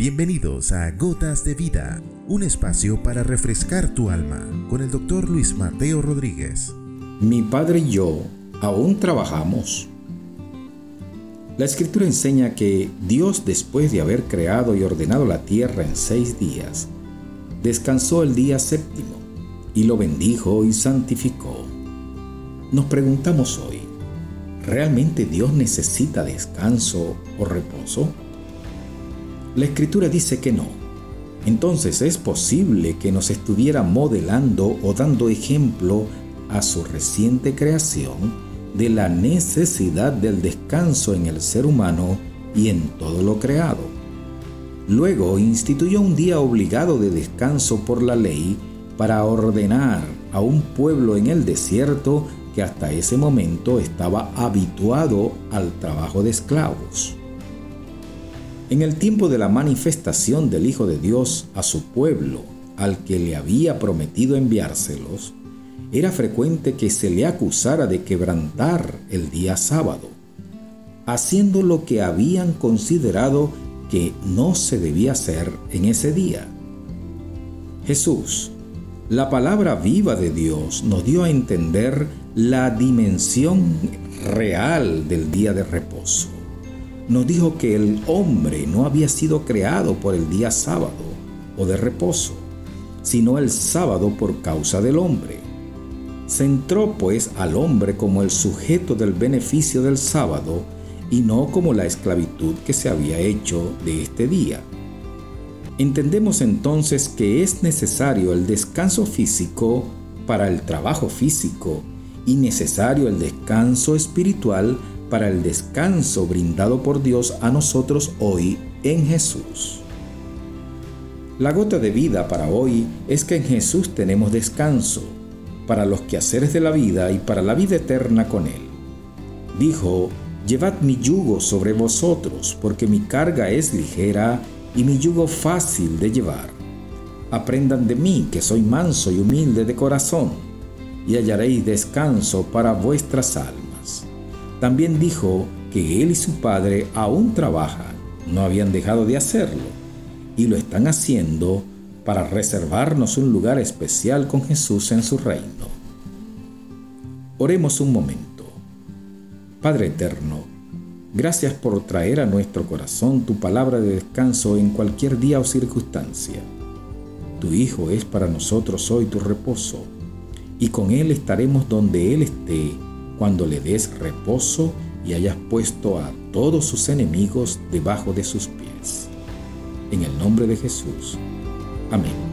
Bienvenidos a Gotas de Vida, un espacio para refrescar tu alma con el doctor Luis Mateo Rodríguez. Mi padre y yo aún trabajamos. La escritura enseña que Dios después de haber creado y ordenado la tierra en seis días, descansó el día séptimo y lo bendijo y santificó. Nos preguntamos hoy, ¿realmente Dios necesita descanso o reposo? La escritura dice que no. Entonces es posible que nos estuviera modelando o dando ejemplo a su reciente creación de la necesidad del descanso en el ser humano y en todo lo creado. Luego instituyó un día obligado de descanso por la ley para ordenar a un pueblo en el desierto que hasta ese momento estaba habituado al trabajo de esclavos. En el tiempo de la manifestación del Hijo de Dios a su pueblo, al que le había prometido enviárselos, era frecuente que se le acusara de quebrantar el día sábado, haciendo lo que habían considerado que no se debía hacer en ese día. Jesús, la palabra viva de Dios, nos dio a entender la dimensión real del día de reposo nos dijo que el hombre no había sido creado por el día sábado o de reposo, sino el sábado por causa del hombre. Centró pues al hombre como el sujeto del beneficio del sábado y no como la esclavitud que se había hecho de este día. Entendemos entonces que es necesario el descanso físico para el trabajo físico y necesario el descanso espiritual para el descanso brindado por Dios a nosotros hoy en Jesús. La gota de vida para hoy es que en Jesús tenemos descanso para los quehaceres de la vida y para la vida eterna con Él. Dijo, Llevad mi yugo sobre vosotros, porque mi carga es ligera y mi yugo fácil de llevar. Aprendan de mí, que soy manso y humilde de corazón, y hallaréis descanso para vuestras almas. También dijo que él y su padre aún trabajan, no habían dejado de hacerlo, y lo están haciendo para reservarnos un lugar especial con Jesús en su reino. Oremos un momento. Padre eterno, gracias por traer a nuestro corazón tu palabra de descanso en cualquier día o circunstancia. Tu Hijo es para nosotros hoy tu reposo, y con Él estaremos donde Él esté cuando le des reposo y hayas puesto a todos sus enemigos debajo de sus pies. En el nombre de Jesús. Amén.